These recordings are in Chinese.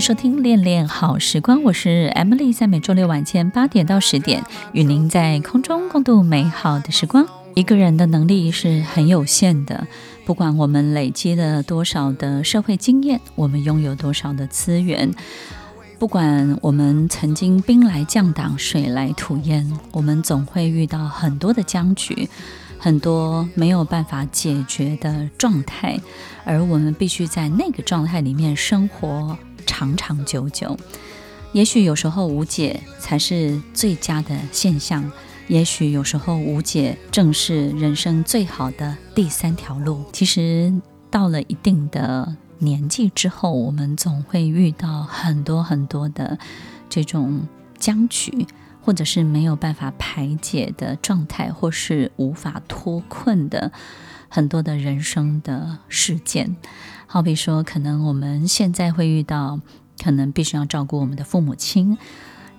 收听恋恋好时光，我是 Emily，在每周六晚间八点到十点，与您在空中共度美好的时光。一个人的能力是很有限的，不管我们累积了多少的社会经验，我们拥有多少的资源，不管我们曾经兵来将挡，水来土掩，我们总会遇到很多的僵局，很多没有办法解决的状态，而我们必须在那个状态里面生活。长长久久，也许有时候无解才是最佳的现象，也许有时候无解正是人生最好的第三条路。其实到了一定的年纪之后，我们总会遇到很多很多的这种僵局，或者是没有办法排解的状态，或是无法脱困的很多的人生的事件。好比说，可能我们现在会遇到，可能必须要照顾我们的父母亲，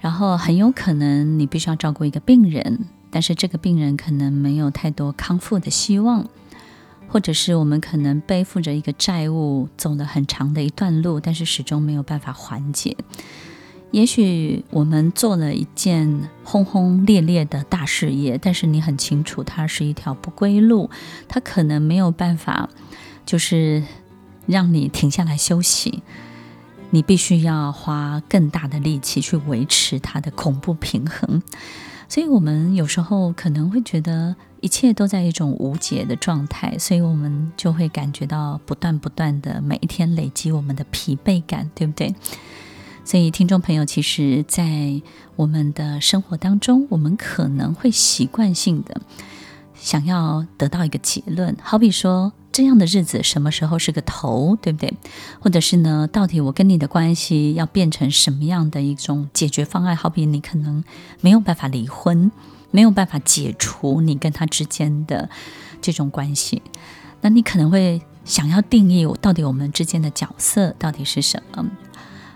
然后很有可能你必须要照顾一个病人，但是这个病人可能没有太多康复的希望，或者是我们可能背负着一个债务，走了很长的一段路，但是始终没有办法缓解。也许我们做了一件轰轰烈烈的大事业，但是你很清楚，它是一条不归路，它可能没有办法，就是。让你停下来休息，你必须要花更大的力气去维持它的恐怖平衡。所以，我们有时候可能会觉得一切都在一种无解的状态，所以我们就会感觉到不断不断的每一天累积我们的疲惫感，对不对？所以，听众朋友，其实，在我们的生活当中，我们可能会习惯性的想要得到一个结论，好比说。这样的日子什么时候是个头，对不对？或者是呢？到底我跟你的关系要变成什么样的一种解决方案？好比你可能没有办法离婚，没有办法解除你跟他之间的这种关系，那你可能会想要定义到底我们之间的角色到底是什么？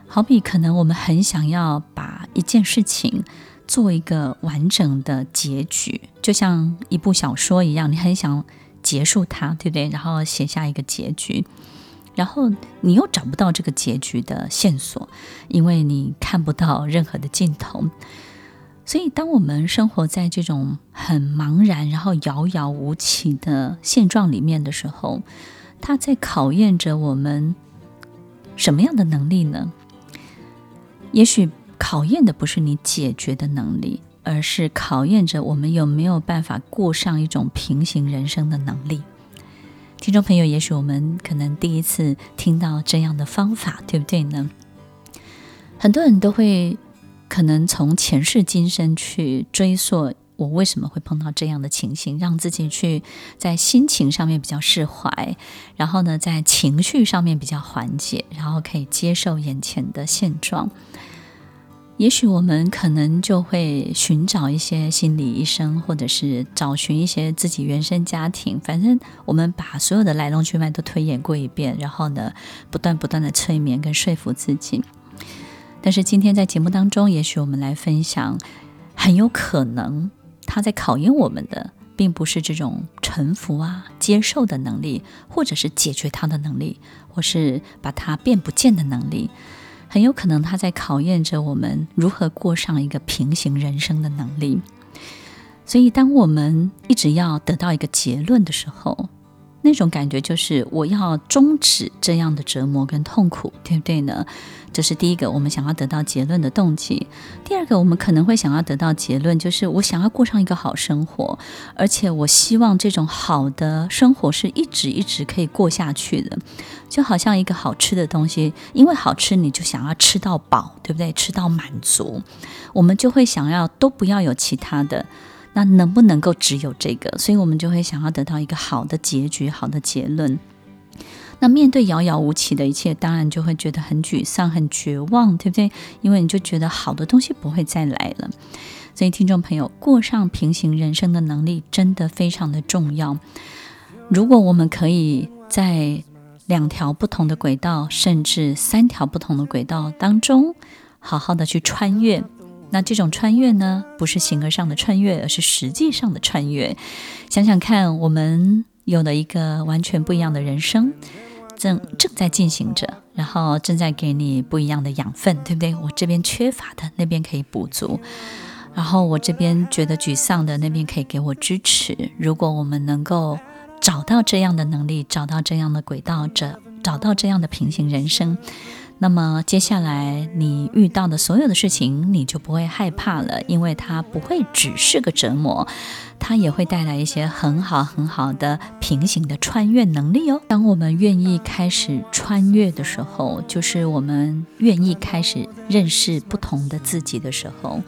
好比可能我们很想要把一件事情做一个完整的结局，就像一部小说一样，你很想。结束它，对不对？然后写下一个结局，然后你又找不到这个结局的线索，因为你看不到任何的尽头。所以，当我们生活在这种很茫然、然后遥遥无期的现状里面的时候，它在考验着我们什么样的能力呢？也许考验的不是你解决的能力。而是考验着我们有没有办法过上一种平行人生的能力。听众朋友，也许我们可能第一次听到这样的方法，对不对呢？很多人都会可能从前世今生去追溯，我为什么会碰到这样的情形，让自己去在心情上面比较释怀，然后呢，在情绪上面比较缓解，然后可以接受眼前的现状。也许我们可能就会寻找一些心理医生，或者是找寻一些自己原生家庭。反正我们把所有的来龙去脉都推演过一遍，然后呢，不断不断的催眠跟说服自己。但是今天在节目当中，也许我们来分享，很有可能他在考验我们的，并不是这种臣服啊、接受的能力，或者是解决它的能力，或是把它变不见的能力。很有可能他在考验着我们如何过上一个平行人生的能力。所以，当我们一直要得到一个结论的时候，那种感觉就是我要终止这样的折磨跟痛苦，对不对呢？这是第一个我们想要得到结论的动机。第二个，我们可能会想要得到结论，就是我想要过上一个好生活，而且我希望这种好的生活是一直一直可以过下去的。就好像一个好吃的东西，因为好吃，你就想要吃到饱，对不对？吃到满足，我们就会想要都不要有其他的。那能不能够只有这个？所以我们就会想要得到一个好的结局，好的结论。那面对遥遥无期的一切，当然就会觉得很沮丧、很绝望，对不对？因为你就觉得好的东西不会再来了。所以，听众朋友，过上平行人生的能力真的非常的重要。如果我们可以在两条不同的轨道，甚至三条不同的轨道当中，好好的去穿越，那这种穿越呢，不是形而上的穿越，而是实际上的穿越。想想看，我们有了一个完全不一样的人生，正正在进行着，然后正在给你不一样的养分，对不对？我这边缺乏的，那边可以补足。然后我这边觉得沮丧的，那边可以给我支持。如果我们能够找到这样的能力，找到这样的轨道，这找到这样的平行人生，那么接下来你遇到的所有的事情，你就不会害怕了，因为它不会只是个折磨，它也会带来一些很好很好的平行的穿越能力哦。当我们愿意开始穿越的时候，就是我们愿意开始认识不同的自己的时候。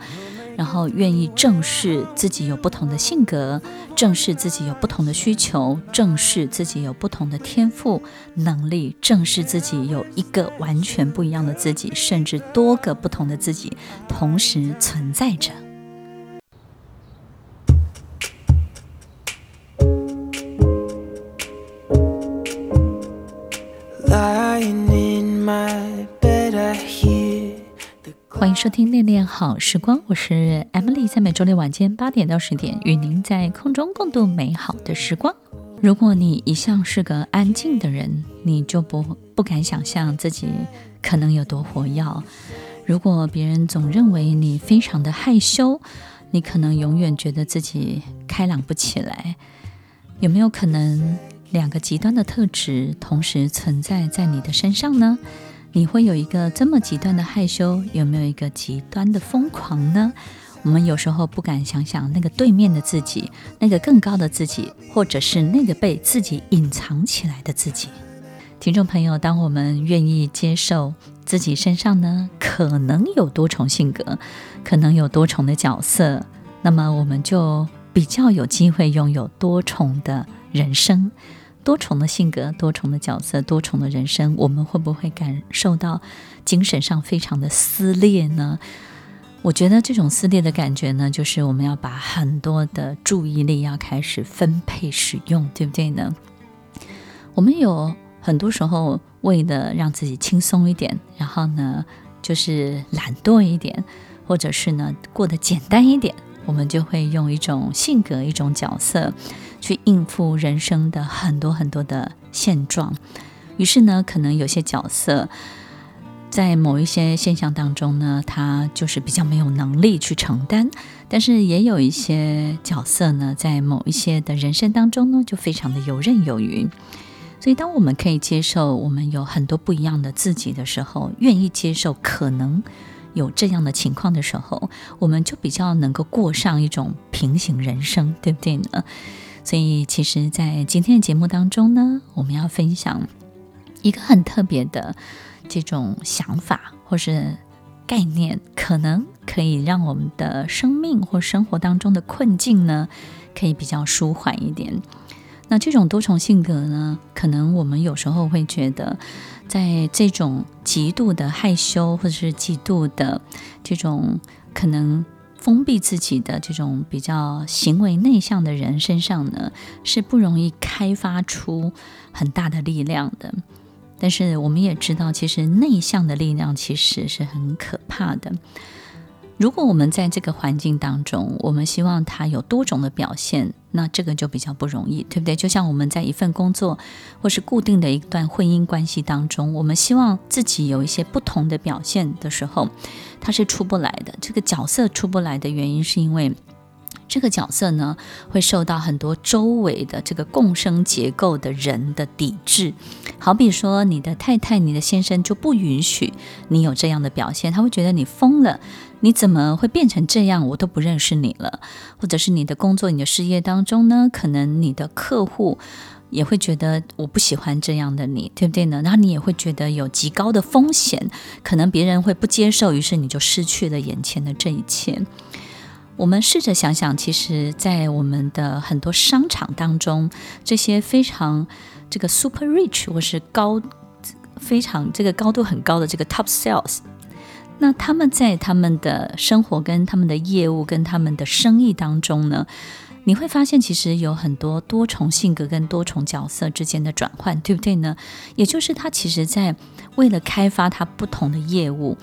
然后愿意正视自己有不同的性格，正视自己有不同的需求，正视自己有不同的天赋能力，正视自己有一个完全不一样的自己，甚至多个不同的自己同时存在着。收听《恋恋好时光》，我是 Emily，在每周六晚间八点到十点，与您在空中共度美好的时光。如果你一向是个安静的人，你就不不敢想象自己可能有多活跃。如果别人总认为你非常的害羞，你可能永远觉得自己开朗不起来。有没有可能两个极端的特质同时存在在你的身上呢？你会有一个这么极端的害羞，有没有一个极端的疯狂呢？我们有时候不敢想想那个对面的自己，那个更高的自己，或者是那个被自己隐藏起来的自己。听众朋友，当我们愿意接受自己身上呢，可能有多重性格，可能有多重的角色，那么我们就比较有机会拥有多重的人生。多重的性格，多重的角色，多重的人生，我们会不会感受到精神上非常的撕裂呢？我觉得这种撕裂的感觉呢，就是我们要把很多的注意力要开始分配使用，对不对呢？我们有很多时候为了让自己轻松一点，然后呢，就是懒惰一点，或者是呢过得简单一点，我们就会用一种性格、一种角色。去应付人生的很多很多的现状，于是呢，可能有些角色在某一些现象当中呢，他就是比较没有能力去承担；但是也有一些角色呢，在某一些的人生当中呢，就非常的游刃有余。所以，当我们可以接受我们有很多不一样的自己的时候，愿意接受可能有这样的情况的时候，我们就比较能够过上一种平行人生，对不对呢？所以，其实，在今天的节目当中呢，我们要分享一个很特别的这种想法或是概念，可能可以让我们的生命或生活当中的困境呢，可以比较舒缓一点。那这种多重性格呢，可能我们有时候会觉得，在这种极度的害羞或者是极度的这种可能。封闭自己的这种比较行为内向的人身上呢，是不容易开发出很大的力量的。但是我们也知道，其实内向的力量其实是很可怕的。如果我们在这个环境当中，我们希望它有多种的表现，那这个就比较不容易，对不对？就像我们在一份工作或是固定的一段婚姻关系当中，我们希望自己有一些不同的表现的时候，它是出不来的。这个角色出不来的原因，是因为这个角色呢，会受到很多周围的这个共生结构的人的抵制。好比说，你的太太、你的先生就不允许你有这样的表现，他会觉得你疯了。你怎么会变成这样？我都不认识你了，或者是你的工作、你的事业当中呢？可能你的客户也会觉得我不喜欢这样的你，对不对呢？然后你也会觉得有极高的风险，可能别人会不接受，于是你就失去了眼前的这一切。我们试着想想，其实，在我们的很多商场当中，这些非常这个 super rich 或是高非常这个高度很高的这个 top sales，那他们在他们的生活跟他们的业务跟他们的生意当中呢，你会发现其实有很多多重性格跟多重角色之间的转换，对不对呢？也就是他其实在为了开发他不同的业务。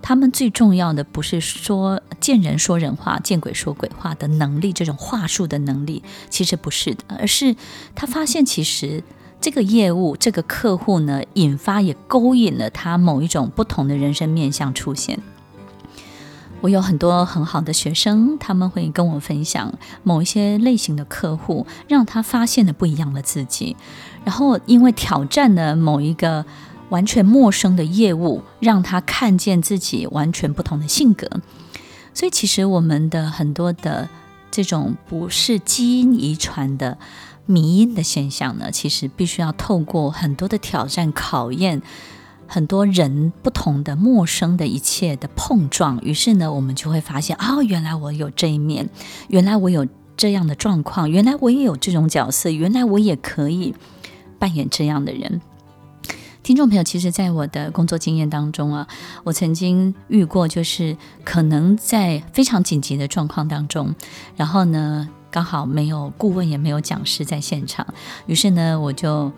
他们最重要的不是说见人说人话、见鬼说鬼话的能力，这种话术的能力，其实不是的，而是他发现其实这个业务、这个客户呢，引发也勾引了他某一种不同的人生面向出现。我有很多很好的学生，他们会跟我分享某一些类型的客户，让他发现了不一样的自己，然后因为挑战了某一个。完全陌生的业务，让他看见自己完全不同的性格。所以，其实我们的很多的这种不是基因遗传的迷因的现象呢，其实必须要透过很多的挑战、考验，很多人不同的陌生的一切的碰撞。于是呢，我们就会发现，哦，原来我有这一面，原来我有这样的状况，原来我也有这种角色，原来我也可以扮演这样的人。听众朋友，其实，在我的工作经验当中啊，我曾经遇过，就是可能在非常紧急的状况当中，然后呢，刚好没有顾问，也没有讲师在现场，于是呢，我就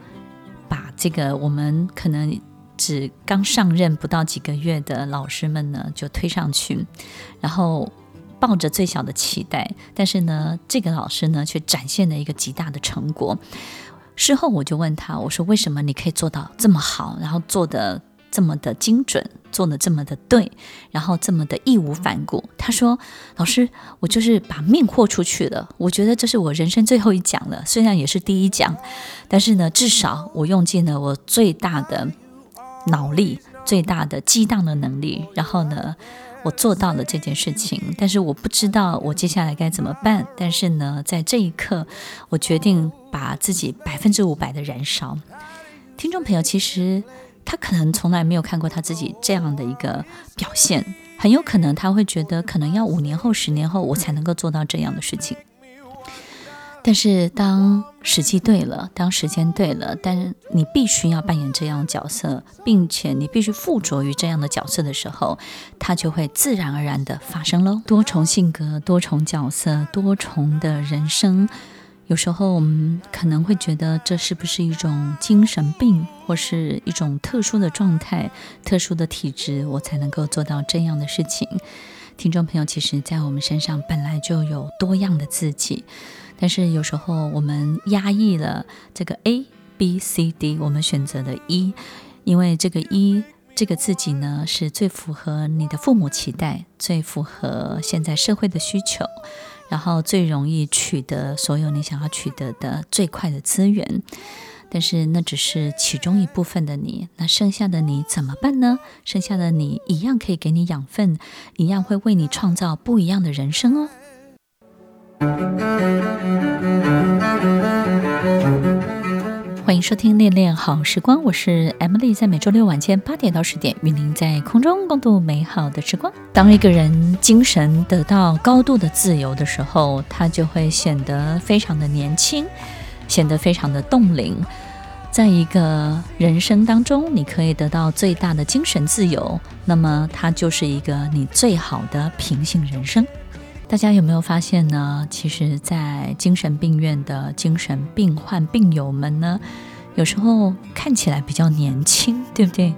把这个我们可能只刚上任不到几个月的老师们呢，就推上去，然后抱着最小的期待，但是呢，这个老师呢，却展现了一个极大的成果。事后我就问他，我说：“为什么你可以做到这么好，然后做的这么的精准，做的这么的对，然后这么的义无反顾？”他说：“老师，我就是把命豁出去了。我觉得这是我人生最后一讲了，虽然也是第一讲，但是呢，至少我用尽了我最大的脑力、最大的激荡的能力，然后呢。”我做到了这件事情，但是我不知道我接下来该怎么办。但是呢，在这一刻，我决定把自己百分之五百的燃烧。听众朋友，其实他可能从来没有看过他自己这样的一个表现，很有可能他会觉得，可能要五年后、十年后，我才能够做到这样的事情。但是当时机对了，当时间对了，但是你必须要扮演这样角色，并且你必须附着于这样的角色的时候，它就会自然而然的发生喽。多重性格、多重角色、多重的人生，有时候我们可能会觉得这是不是一种精神病，或是一种特殊的状态、特殊的体质，我才能够做到这样的事情。听众朋友，其实，在我们身上本来就有多样的自己。但是有时候我们压抑了这个 A、B、C、D，我们选择了 E，因为这个 E 这个自己呢，是最符合你的父母期待，最符合现在社会的需求，然后最容易取得所有你想要取得的最快的资源。但是那只是其中一部分的你，那剩下的你怎么办呢？剩下的你一样可以给你养分，一样会为你创造不一样的人生哦。欢迎收听《恋恋好时光》，我是 Emily，在每周六晚间八点到十点，与您在空中共度美好的时光。当一个人精神得到高度的自由的时候，他就会显得非常的年轻，显得非常的冻龄。在一个人生当中，你可以得到最大的精神自由，那么它就是一个你最好的平行人生。大家有没有发现呢？其实，在精神病院的精神病患病友们呢，有时候看起来比较年轻，对不对？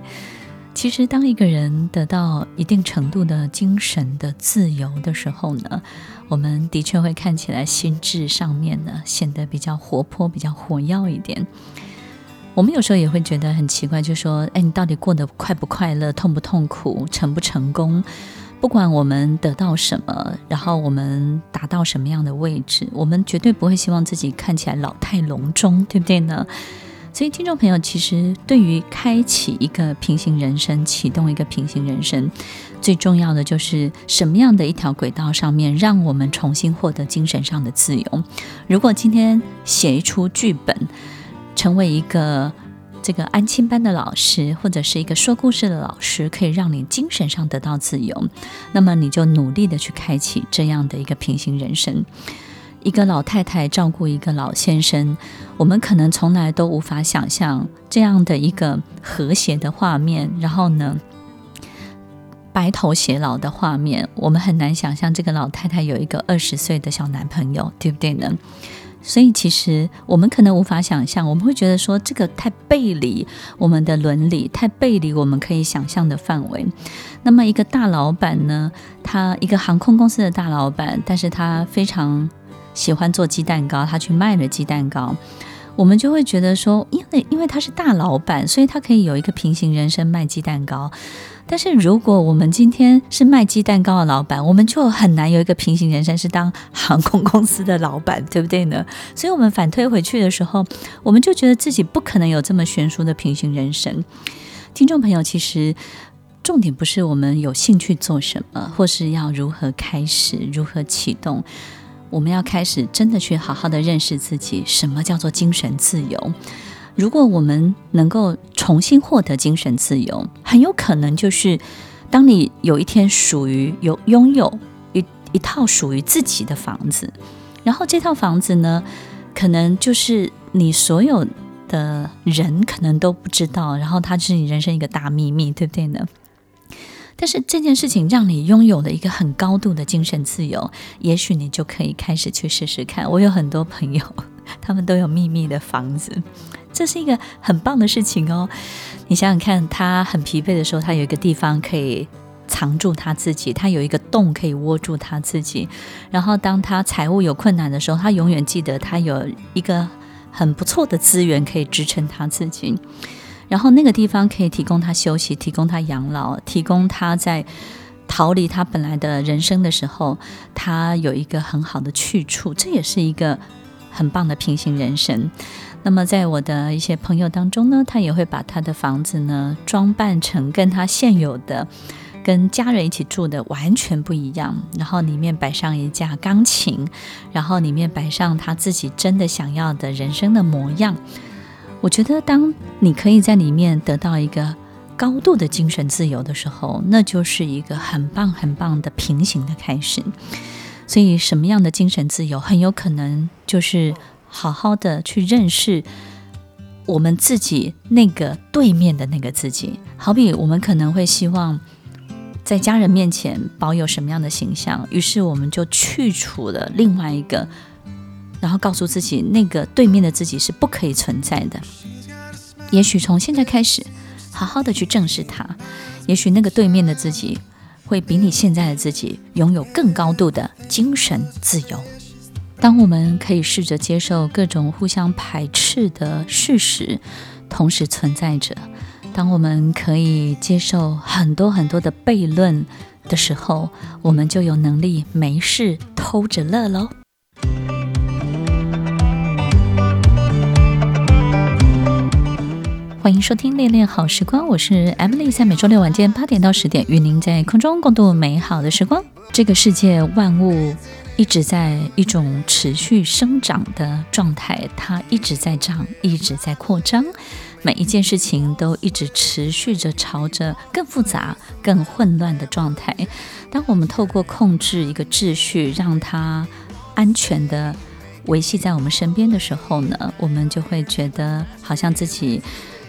其实，当一个人得到一定程度的精神的自由的时候呢，我们的确会看起来心智上面呢显得比较活泼、比较活跃一点。我们有时候也会觉得很奇怪，就说：“哎，你到底过得快不快乐、痛不痛苦、成不成功？”不管我们得到什么，然后我们达到什么样的位置，我们绝对不会希望自己看起来老态龙钟，对不对呢？所以，听众朋友，其实对于开启一个平行人生、启动一个平行人生，最重要的就是什么样的一条轨道上面，让我们重新获得精神上的自由。如果今天写一出剧本，成为一个。这个安亲班的老师，或者是一个说故事的老师，可以让你精神上得到自由，那么你就努力的去开启这样的一个平行人生。一个老太太照顾一个老先生，我们可能从来都无法想象这样的一个和谐的画面。然后呢，白头偕老的画面，我们很难想象这个老太太有一个二十岁的小男朋友，对不对呢？所以，其实我们可能无法想象，我们会觉得说这个太背离我们的伦理，太背离我们可以想象的范围。那么，一个大老板呢，他一个航空公司的大老板，但是他非常喜欢做鸡蛋糕，他去卖了鸡蛋糕。我们就会觉得说，因为因为他是大老板，所以他可以有一个平行人生卖鸡蛋糕。但是如果我们今天是卖鸡蛋糕的老板，我们就很难有一个平行人生是当航空公司的老板，对不对呢？所以，我们反推回去的时候，我们就觉得自己不可能有这么悬殊的平行人生。听众朋友，其实重点不是我们有兴趣做什么，或是要如何开始、如何启动，我们要开始真的去好好的认识自己，什么叫做精神自由。如果我们能够重新获得精神自由，很有可能就是当你有一天属于有拥有一一套属于自己的房子，然后这套房子呢，可能就是你所有的人可能都不知道，然后它是你人生一个大秘密，对不对呢？但是这件事情让你拥有了一个很高度的精神自由，也许你就可以开始去试试看。我有很多朋友，他们都有秘密的房子。这是一个很棒的事情哦！你想想看，他很疲惫的时候，他有一个地方可以藏住他自己，他有一个洞可以窝住他自己。然后，当他财务有困难的时候，他永远记得他有一个很不错的资源可以支撑他自己。然后，那个地方可以提供他休息，提供他养老，提供他在逃离他本来的人生的时候，他有一个很好的去处。这也是一个很棒的平行人生。那么，在我的一些朋友当中呢，他也会把他的房子呢装扮成跟他现有的、跟家人一起住的完全不一样。然后里面摆上一架钢琴，然后里面摆上他自己真的想要的人生的模样。我觉得，当你可以在里面得到一个高度的精神自由的时候，那就是一个很棒很棒的平行的开始。所以，什么样的精神自由，很有可能就是。好好的去认识我们自己那个对面的那个自己，好比我们可能会希望在家人面前保有什么样的形象，于是我们就去除了另外一个，然后告诉自己那个对面的自己是不可以存在的。也许从现在开始，好好的去正视它，也许那个对面的自己会比你现在的自己拥有更高度的精神自由。当我们可以试着接受各种互相排斥的事实同时存在着，当我们可以接受很多很多的悖论的时候，我们就有能力没事偷着乐喽。欢迎收听《恋恋好时光》，我是 Emily，在每周六晚间八点到十点，与您在空中共度美好的时光。这个世界万物。一直在一种持续生长的状态，它一直在长，一直在扩张，每一件事情都一直持续着朝着更复杂、更混乱的状态。当我们透过控制一个秩序，让它安全地维系在我们身边的时候呢，我们就会觉得好像自己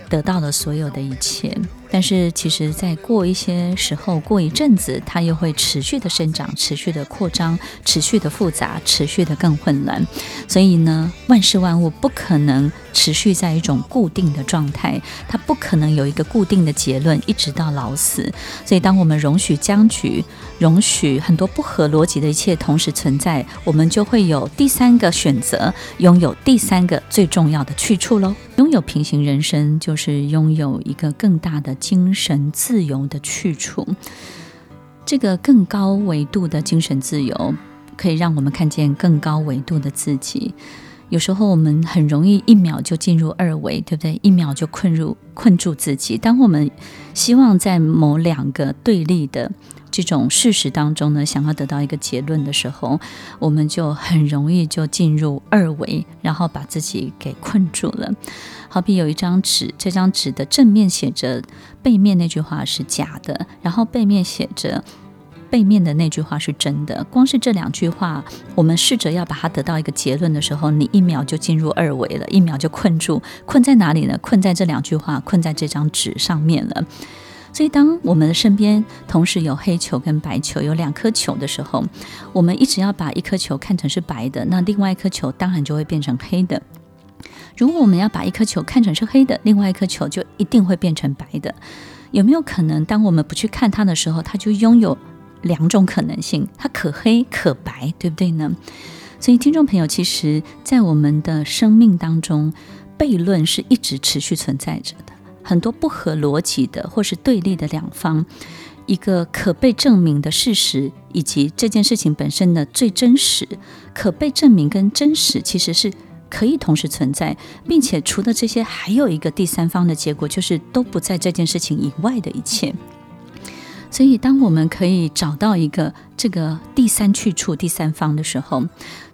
得到了所有的一切。但是，其实，在过一些时候，过一阵子，它又会持续的生长，持续的扩张，持续的复杂，持续的更混乱。所以呢，万事万物不可能持续在一种固定的状态，它不可能有一个固定的结论，一直到老死。所以，当我们容许僵局，容许很多不合逻辑的一切同时存在，我们就会有第三个选择，拥有第三个最重要的去处喽。拥有平行人生，就是拥有一个更大的。精神自由的去处，这个更高维度的精神自由，可以让我们看见更高维度的自己。有时候我们很容易一秒就进入二维，对不对？一秒就困入困住自己。当我们希望在某两个对立的。这种事实当中呢，想要得到一个结论的时候，我们就很容易就进入二维，然后把自己给困住了。好比有一张纸，这张纸的正面写着，背面那句话是假的，然后背面写着。背面的那句话是真的，光是这两句话，我们试着要把它得到一个结论的时候，你一秒就进入二维了，一秒就困住，困在哪里呢？困在这两句话，困在这张纸上面了。所以，当我们的身边同时有黑球跟白球，有两颗球的时候，我们一直要把一颗球看成是白的，那另外一颗球当然就会变成黑的。如果我们要把一颗球看成是黑的，另外一颗球就一定会变成白的。有没有可能，当我们不去看它的时候，它就拥有？两种可能性，它可黑可白，对不对呢？所以，听众朋友，其实，在我们的生命当中，悖论是一直持续存在着。很多不合逻辑的，或是对立的两方，一个可被证明的事实，以及这件事情本身的最真实，可被证明跟真实其实是可以同时存在，并且除了这些，还有一个第三方的结果，就是都不在这件事情以外的一切。所以，当我们可以找到一个这个第三去处、第三方的时候，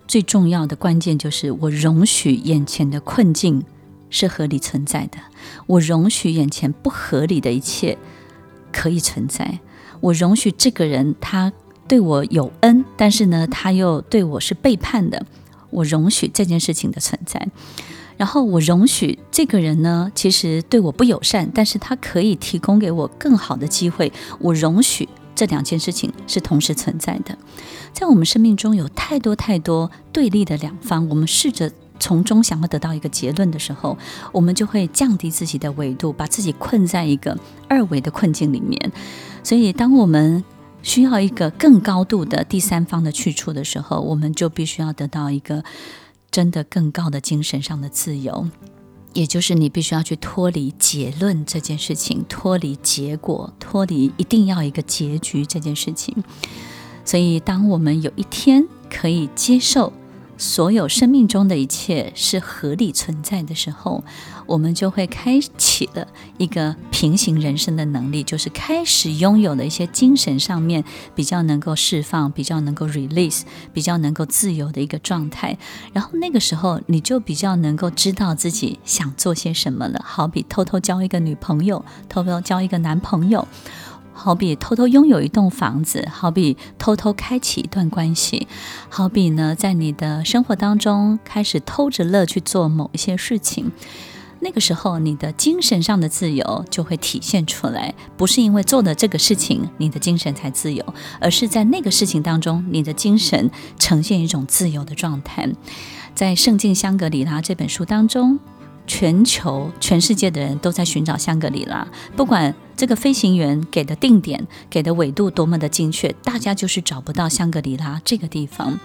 最重要的关键就是我容许眼前的困境是合理存在的，我容许眼前不合理的一切可以存在，我容许这个人他对我有恩，但是呢，他又对我是背叛的，我容许这件事情的存在。然后我容许这个人呢，其实对我不友善，但是他可以提供给我更好的机会。我容许这两件事情是同时存在的。在我们生命中有太多太多对立的两方，我们试着从中想要得到一个结论的时候，我们就会降低自己的维度，把自己困在一个二维的困境里面。所以，当我们需要一个更高度的第三方的去处的时候，我们就必须要得到一个。真的更高的精神上的自由，也就是你必须要去脱离结论这件事情，脱离结果，脱离一定要一个结局这件事情。所以，当我们有一天可以接受。所有生命中的一切是合理存在的时候，我们就会开启了一个平行人生的能力，就是开始拥有了一些精神上面比较能够释放、比较能够 release、比较能够自由的一个状态。然后那个时候，你就比较能够知道自己想做些什么了。好比偷偷交一个女朋友，偷偷交一个男朋友。好比偷偷拥有一栋房子，好比偷偷开启一段关系，好比呢，在你的生活当中开始偷着乐去做某一些事情，那个时候你的精神上的自由就会体现出来。不是因为做了这个事情你的精神才自由，而是在那个事情当中你的精神呈现一种自由的状态。在《圣经香格里拉》这本书当中。全球全世界的人都在寻找香格里拉，不管这个飞行员给的定点、给的纬度多么的精确，大家就是找不到香格里拉这个地方。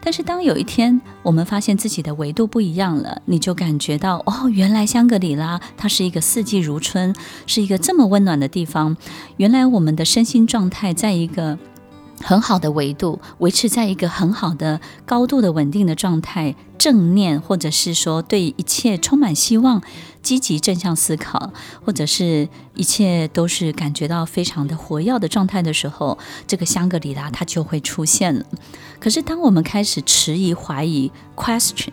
但是当有一天我们发现自己的纬度不一样了，你就感觉到哦，原来香格里拉它是一个四季如春，是一个这么温暖的地方。原来我们的身心状态在一个。很好的维度，维持在一个很好的高度的稳定的状态，正念或者是说对一切充满希望、积极正向思考，或者是一切都是感觉到非常的活跃的状态的时候，这个香格里拉它就会出现了。可是当我们开始迟疑、怀疑、question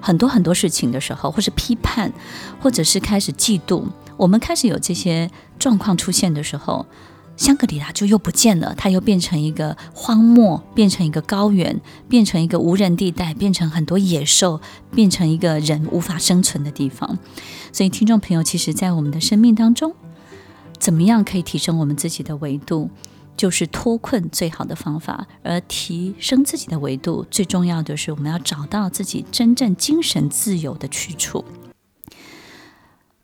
很多很多事情的时候，或是批判，或者是开始嫉妒，我们开始有这些状况出现的时候。香格里拉就又不见了，它又变成一个荒漠，变成一个高原，变成一个无人地带，变成很多野兽，变成一个人无法生存的地方。所以，听众朋友，其实，在我们的生命当中，怎么样可以提升我们自己的维度，就是脱困最好的方法。而提升自己的维度，最重要的是，我们要找到自己真正精神自由的去处。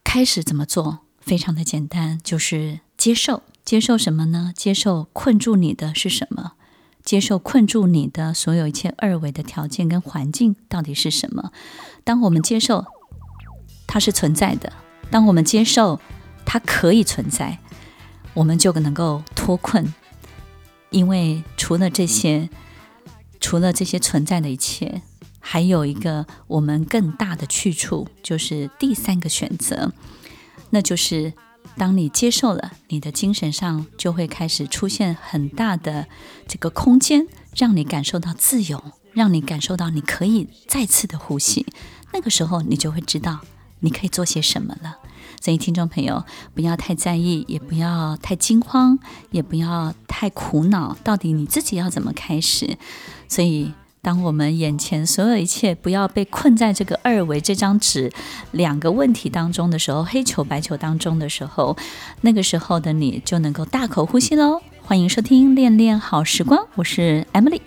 开始怎么做？非常的简单，就是接受。接受什么呢？接受困住你的是什么？接受困住你的所有一切二维的条件跟环境到底是什么？当我们接受它是存在的，当我们接受它可以存在，我们就能够脱困。因为除了这些，除了这些存在的一切，还有一个我们更大的去处，就是第三个选择，那就是。当你接受了，你的精神上就会开始出现很大的这个空间，让你感受到自由，让你感受到你可以再次的呼吸。那个时候，你就会知道你可以做些什么了。所以，听众朋友，不要太在意，也不要太惊慌，也不要太苦恼，到底你自己要怎么开始？所以。当我们眼前所有一切不要被困在这个二维这张纸两个问题当中的时候，黑球白球当中的时候，那个时候的你就能够大口呼吸喽。欢迎收听《恋恋好时光》，我是 Emily，